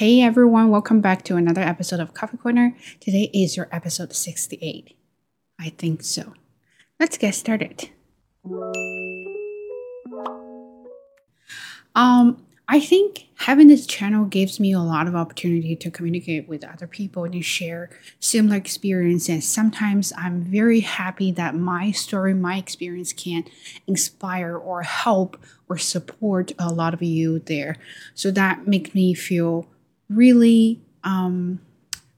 Hey everyone, welcome back to another episode of Coffee Corner. Today is your episode 68. I think so. Let's get started. Um, I think having this channel gives me a lot of opportunity to communicate with other people and share similar experiences. Sometimes I'm very happy that my story, my experience can inspire or help or support a lot of you there. So that makes me feel really um,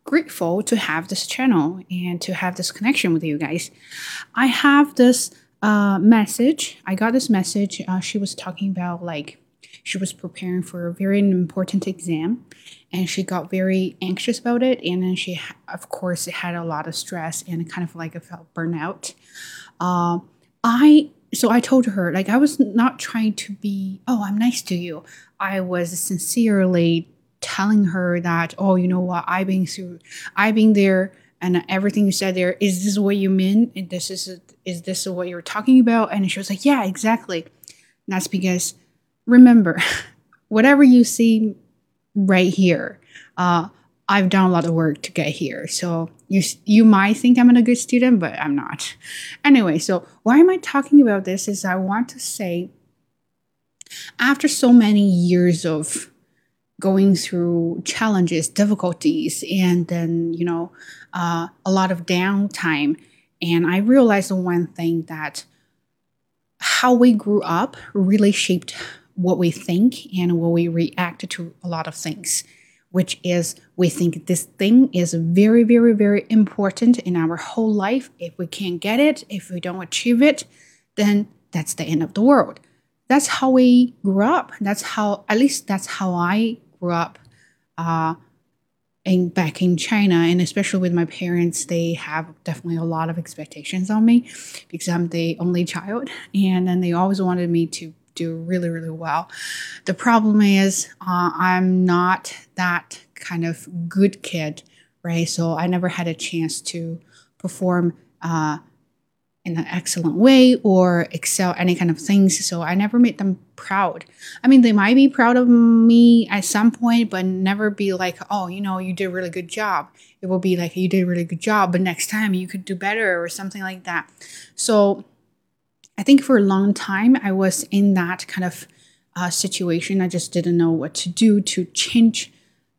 grateful to have this channel and to have this connection with you guys. I have this uh, message. I got this message. Uh, she was talking about like she was preparing for a very important exam and she got very anxious about it and then she of course had a lot of stress and kind of like felt burnout uh, i so i told her like i was not trying to be oh i'm nice to you i was sincerely telling her that oh you know what i've been through i've been there and everything you said there is this what you mean and this is is this what you're talking about and she was like yeah exactly and that's because remember, whatever you see right here, uh, I've done a lot of work to get here. So you you might think I'm a good student, but I'm not. Anyway, so why am I talking about this? Is I want to say, after so many years of going through challenges, difficulties, and then you know uh, a lot of downtime, and I realized one thing that how we grew up really shaped what we think and what we react to a lot of things, which is we think this thing is very, very, very important in our whole life. If we can't get it, if we don't achieve it, then that's the end of the world. That's how we grew up. That's how, at least that's how I grew up. Uh, in back in China, and especially with my parents, they have definitely a lot of expectations on me because I'm the only child, and then they always wanted me to do really, really well. The problem is, uh, I'm not that kind of good kid, right? So I never had a chance to perform uh, in an excellent way or excel any kind of things. So I never made them proud. I mean, they might be proud of me at some point, but never be like, oh, you know, you did a really good job. It will be like, you did a really good job, but next time you could do better or something like that. So I think for a long time, I was in that kind of uh, situation. I just didn't know what to do to change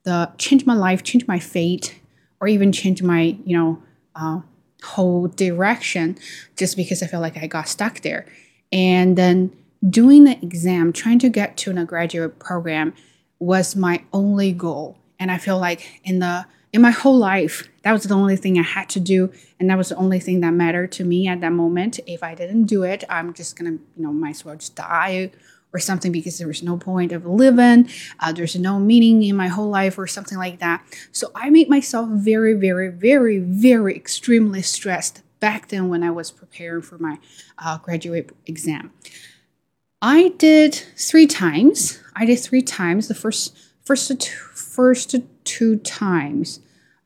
the change my life, change my fate, or even change my you know uh, whole direction, just because I felt like I got stuck there. And then doing the exam, trying to get to a graduate program, was my only goal. And I feel like in the in my whole life, that was the only thing I had to do, and that was the only thing that mattered to me at that moment. If I didn't do it, I'm just gonna, you know, might as well just die or something because there was no point of living. Uh, there's no meaning in my whole life or something like that. So I made myself very, very, very, very extremely stressed back then when I was preparing for my uh, graduate exam. I did three times. I did three times. The first, first, two, first two times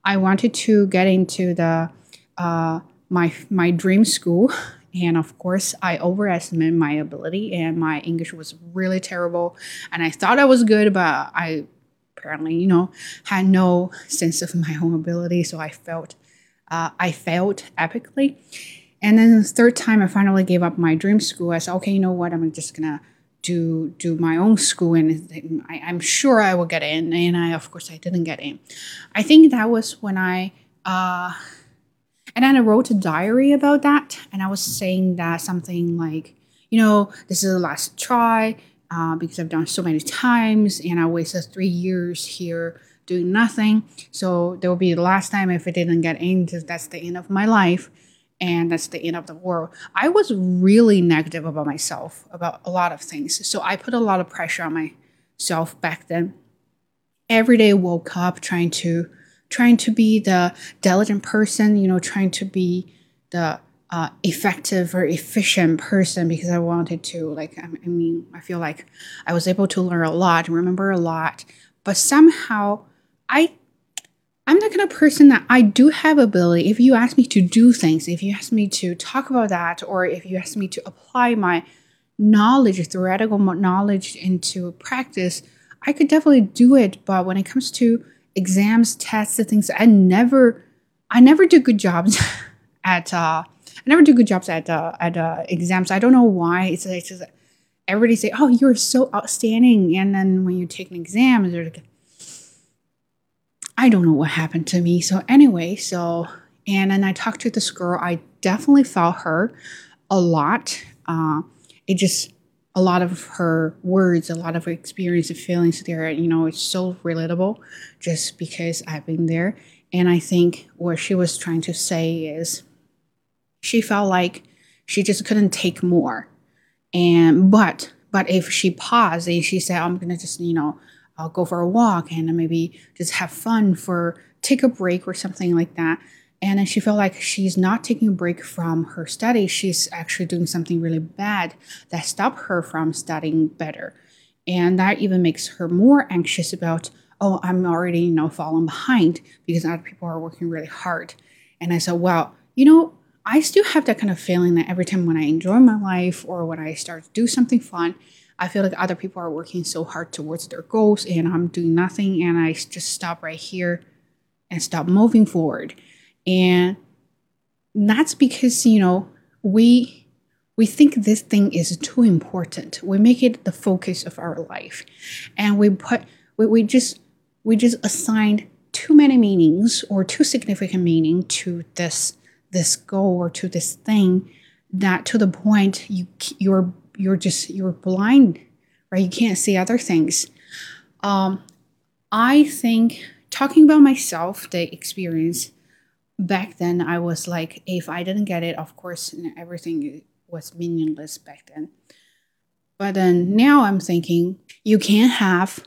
I wanted to get into the uh, my my dream school, and of course I overestimated my ability, and my English was really terrible. And I thought I was good, but I apparently, you know, had no sense of my own ability, so I felt uh, I failed epically. And then the third time, I finally gave up my dream school. I said, okay, you know what? I'm just gonna do do my own school and I, am sure I will get in and I of course I didn't get in. I think that was when I uh and then I wrote a diary about that and I was saying that something like, you know, this is the last try uh, because I've done so many times and I wasted three years here doing nothing. So there will be the last time if I didn't get in, because that's the end of my life and that's the end of the world. I was really negative about myself, about a lot of things. So I put a lot of pressure on myself back then. Every day woke up trying to trying to be the diligent person, you know, trying to be the uh, effective or efficient person because I wanted to. Like, I mean, I feel like I was able to learn a lot, remember a lot, but somehow I I'm the kind of person that I do have ability. If you ask me to do things, if you ask me to talk about that, or if you ask me to apply my knowledge, theoretical knowledge into practice, I could definitely do it, but when it comes to exams, tests, and things, I never, I never do good jobs at. Uh, I never do good jobs at uh, at uh, exams. I don't know why. It's, it's just everybody say, "Oh, you're so outstanding," and then when you take an exam, they're like, I don't know what happened to me. So anyway, so and then I talked to this girl. I definitely felt her a lot. Uh, it just a lot of her words, a lot of her experience and feelings there, you know, it's so relatable just because I've been there. And I think what she was trying to say is she felt like she just couldn't take more. And but but if she paused and she said, I'm gonna just, you know, I'll go for a walk and maybe just have fun for take a break or something like that. And then she felt like she's not taking a break from her study. She's actually doing something really bad that stopped her from studying better. And that even makes her more anxious about, oh, I'm already, you know, falling behind because other people are working really hard. And I said, well, you know, I still have that kind of feeling that every time when I enjoy my life or when I start to do something fun, I feel like other people are working so hard towards their goals and I'm doing nothing and I just stop right here and stop moving forward. And that's because, you know, we we think this thing is too important. We make it the focus of our life. And we put we, we just we just assigned too many meanings or too significant meaning to this this goal or to this thing that to the point you you're you're just you're blind, right? You can't see other things. Um, I think talking about myself, the experience back then, I was like, if I didn't get it, of course, everything was meaningless back then. But then now I'm thinking you can't have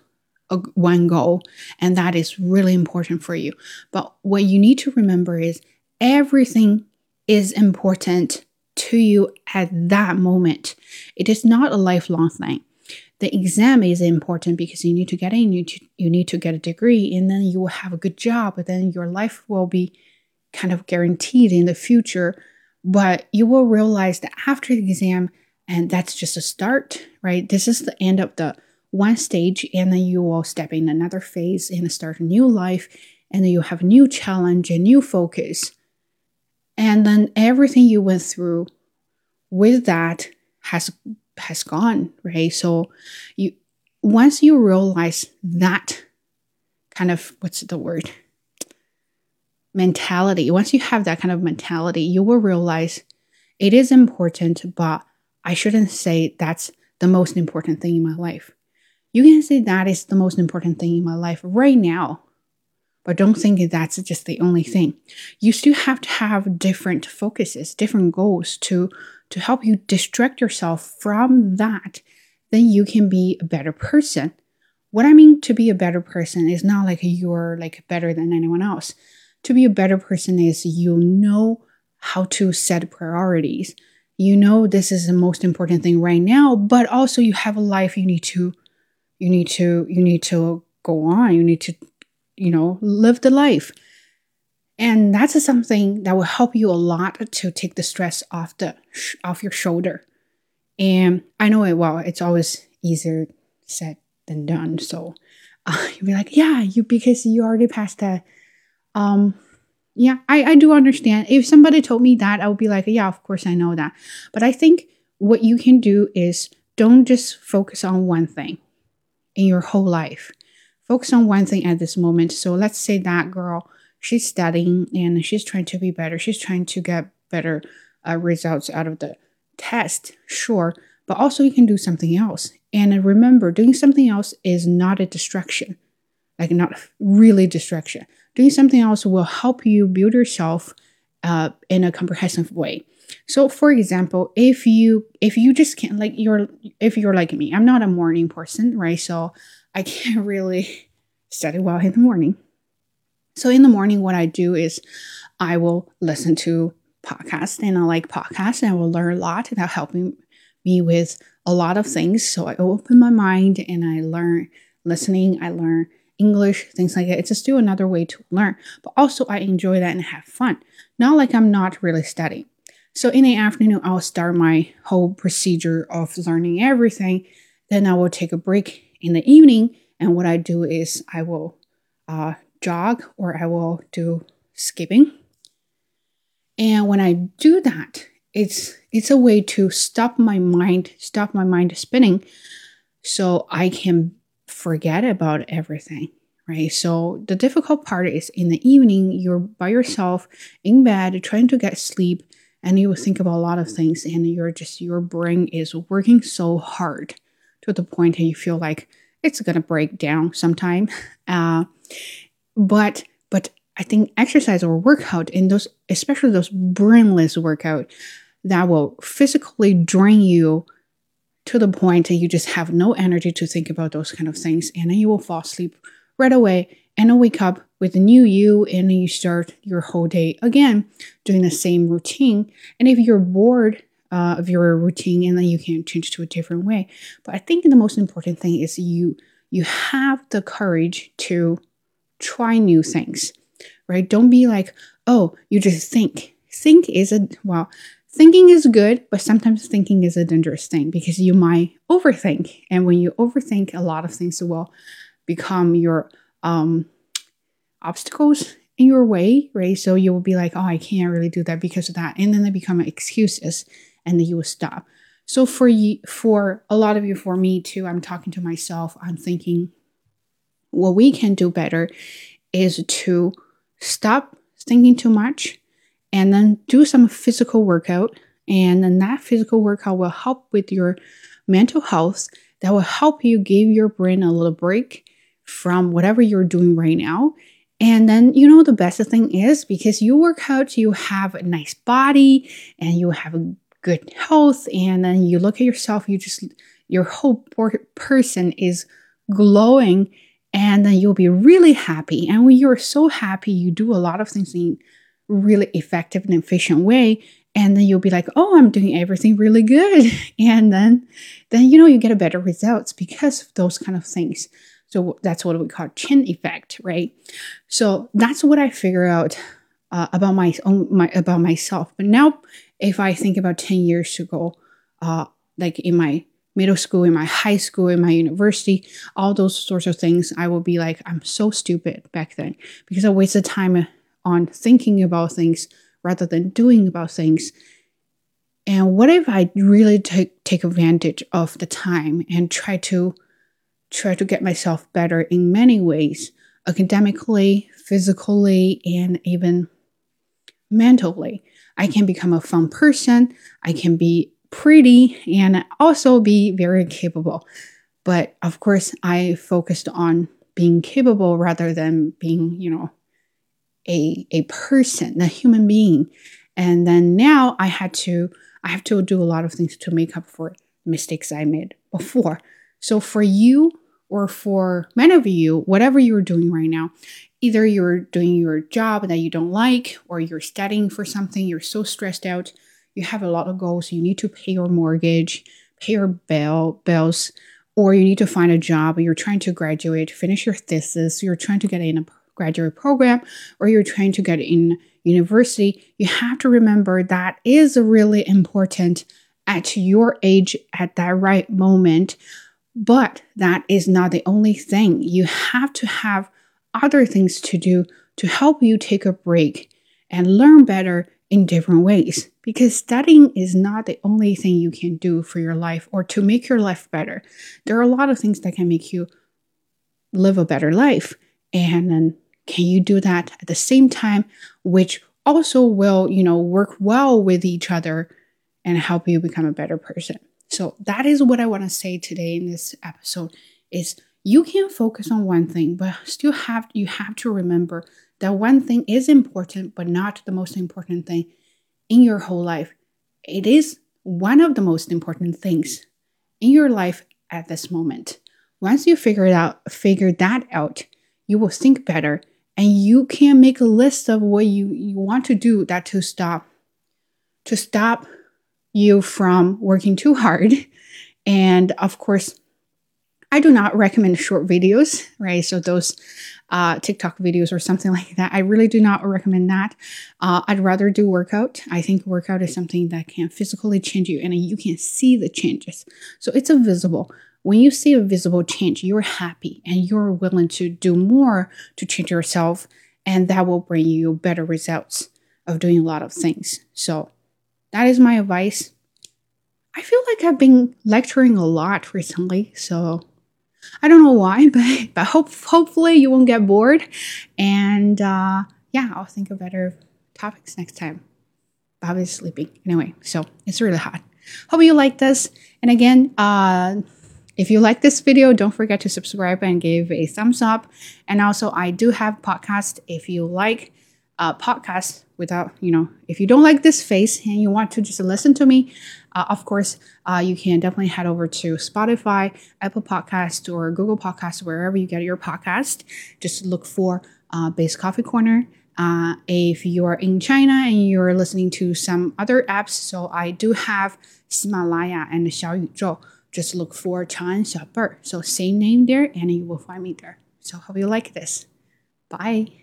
a, one goal, and that is really important for you. But what you need to remember is everything is important to you at that moment. It is not a lifelong thing. The exam is important because you need to get in, you, you need to get a degree, and then you will have a good job, then your life will be kind of guaranteed in the future. But you will realize that after the exam, and that's just a start, right? This is the end of the one stage, and then you will step in another phase and start a new life, and then you have a new challenge and new focus. And then everything you went through with that has has gone, right? So you once you realize that kind of what's the word? mentality, once you have that kind of mentality, you will realize it is important, but I shouldn't say that's the most important thing in my life. You can say that is the most important thing in my life right now, but don't think that's just the only thing. You still have to have different focuses, different goals to to help you distract yourself from that. Then you can be a better person. What I mean to be a better person is not like you're like better than anyone else. To be a better person is you know how to set priorities. You know this is the most important thing right now, but also you have a life you need to you need to you need to go on. You need to you know, live the life. And that's something that will help you a lot to take the stress off the off your shoulder. And I know it well. It's always easier said than done. So uh, you'll be like, yeah, you because you already passed that. Um, yeah, I I do understand. If somebody told me that, I would be like, yeah, of course I know that. But I think what you can do is don't just focus on one thing in your whole life focus on one thing at this moment. So let's say that girl, she's studying and she's trying to be better. She's trying to get better uh, results out of the test, sure. But also, you can do something else. And remember, doing something else is not a distraction, like not really distraction. Doing something else will help you build yourself uh, in a comprehensive way. So, for example, if you if you just can't like you're if you're like me, I'm not a morning person, right? So I can't really study well in the morning. So in the morning, what I do is I will listen to podcasts and I like podcasts and I will learn a lot and helping me with a lot of things. So I open my mind and I learn listening, I learn English, things like that. It's just still another way to learn. But also I enjoy that and have fun. Not like I'm not really studying. So in the afternoon, I'll start my whole procedure of learning everything. Then I will take a break in the evening And what I do is I will uh, jog or I will do skipping. And when I do that, it's it's a way to stop my mind, stop my mind spinning, so I can forget about everything. Right. So the difficult part is in the evening, you're by yourself in bed trying to get sleep, and you will think about a lot of things, and you're just your brain is working so hard to the point that you feel like it's gonna break down sometime. Uh, but but I think exercise or workout in those, especially those brainless workout, that will physically drain you to the point that you just have no energy to think about those kind of things, and then you will fall asleep right away and then wake up with a new you, and then you start your whole day again doing the same routine. And if you're bored uh, of your routine, and then you can change to a different way. But I think the most important thing is you you have the courage to try new things, right? Don't be like, oh, you just think. Think is a, well, thinking is good, but sometimes thinking is a dangerous thing because you might overthink. And when you overthink, a lot of things will become your um, obstacles in your way, right? So you will be like, oh, I can't really do that because of that. And then they become excuses and then you will stop. So for you, for a lot of you, for me too, I'm talking to myself. I'm thinking, what we can do better is to stop thinking too much and then do some physical workout. And then that physical workout will help with your mental health. That will help you give your brain a little break from whatever you're doing right now. And then, you know, the best thing is because you work out, you have a nice body and you have a good health. And then you look at yourself, you just, your whole person is glowing and then you'll be really happy. And when you're so happy, you do a lot of things in really effective and efficient way. And then you'll be like, oh, I'm doing everything really good. And then, then you know, you get a better results because of those kind of things. So that's what we call chin effect, right? So that's what I figure out uh, about my own, my about myself. But now, if I think about ten years ago, uh, like in my middle school, in my high school, in my university, all those sorts of things, I will be like, I'm so stupid back then because I wasted time on thinking about things rather than doing about things. And what if I really take take advantage of the time and try to try to get myself better in many ways, academically, physically, and even mentally. I can become a fun person. I can be pretty and also be very capable. But of course, I focused on being capable rather than being, you know, a, a person, a human being. And then now I had to, I have to do a lot of things to make up for mistakes I made before. So for you or for many of you, whatever you're doing right now, either you're doing your job that you don't like or you're studying for something, you're so stressed out, you have a lot of goals, you need to pay your mortgage, pay your bill, bills, or you need to find a job, you're trying to graduate, finish your thesis, you're trying to get in a graduate program, or you're trying to get in university, you have to remember that is really important at your age at that right moment. But that is not the only thing. You have to have other things to do to help you take a break and learn better in different ways because studying is not the only thing you can do for your life or to make your life better. There are a lot of things that can make you live a better life. And then can you do that at the same time, which also will, you know, work well with each other and help you become a better person. So that is what I want to say today in this episode is you can focus on one thing, but still have you have to remember that one thing is important, but not the most important thing in your whole life. It is one of the most important things in your life at this moment. Once you figure it out, figure that out, you will think better and you can make a list of what you, you want to do that to stop to stop you from working too hard. And of course, I do not recommend short videos, right? So those uh, TikTok videos or something like that, I really do not recommend that. Uh, I'd rather do workout. I think workout is something that can physically change you and you can see the changes. So it's a visible. when you see a visible change, you're happy and you're willing to do more to change yourself, and that will bring you better results of doing a lot of things. So, that is my advice. I feel like I've been lecturing a lot recently, so I don't know why, but but hope hopefully you won't get bored, and uh, yeah, I'll think of better topics next time. Bobby's sleeping anyway, so it's really hot. Hope you like this, and again, uh, if you like this video, don't forget to subscribe and give a thumbs up. And also, I do have podcast. If you like uh, podcast without, you know, if you don't like this face and you want to just listen to me, uh, of course, uh, you can definitely head over to Spotify, Apple Podcast, or Google Podcast, wherever you get your podcast. Just look for uh, Base Coffee Corner. Uh, if you are in China and you're listening to some other apps, so I do have Himalaya and Xiaoyuzhou. Just look for Chan Xiaober. So same name there, and you will find me there. So hope you like this. Bye.